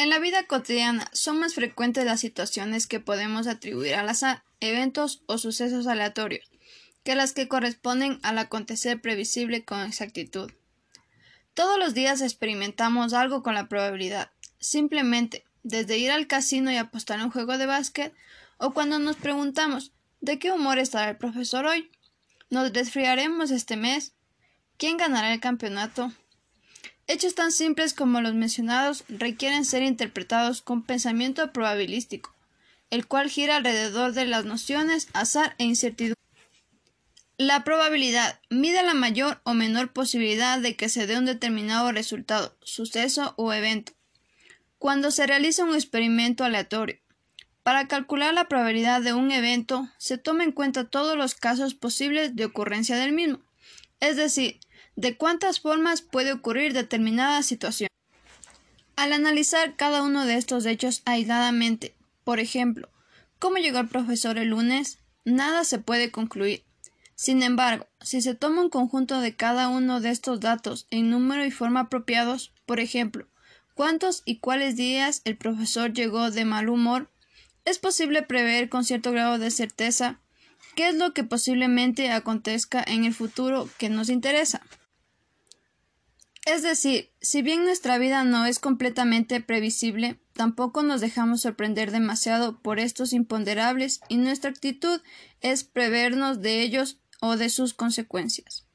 En la vida cotidiana son más frecuentes las situaciones que podemos atribuir al azar, eventos o sucesos aleatorios, que las que corresponden al acontecer previsible con exactitud. Todos los días experimentamos algo con la probabilidad, simplemente desde ir al casino y apostar un juego de básquet, o cuando nos preguntamos ¿de qué humor estará el profesor hoy? ¿Nos resfriaremos este mes? ¿Quién ganará el campeonato? Hechos tan simples como los mencionados requieren ser interpretados con pensamiento probabilístico, el cual gira alrededor de las nociones azar e incertidumbre. La probabilidad mide la mayor o menor posibilidad de que se dé un determinado resultado, suceso o evento. Cuando se realiza un experimento aleatorio, para calcular la probabilidad de un evento se toma en cuenta todos los casos posibles de ocurrencia del mismo, es decir, de cuántas formas puede ocurrir determinada situación. Al analizar cada uno de estos hechos aisladamente, por ejemplo, ¿cómo llegó el profesor el lunes? Nada se puede concluir. Sin embargo, si se toma un conjunto de cada uno de estos datos en número y forma apropiados, por ejemplo, cuántos y cuáles días el profesor llegó de mal humor, es posible prever con cierto grado de certeza qué es lo que posiblemente acontezca en el futuro que nos interesa. Es decir, si bien nuestra vida no es completamente previsible, tampoco nos dejamos sorprender demasiado por estos imponderables y nuestra actitud es prevernos de ellos o de sus consecuencias.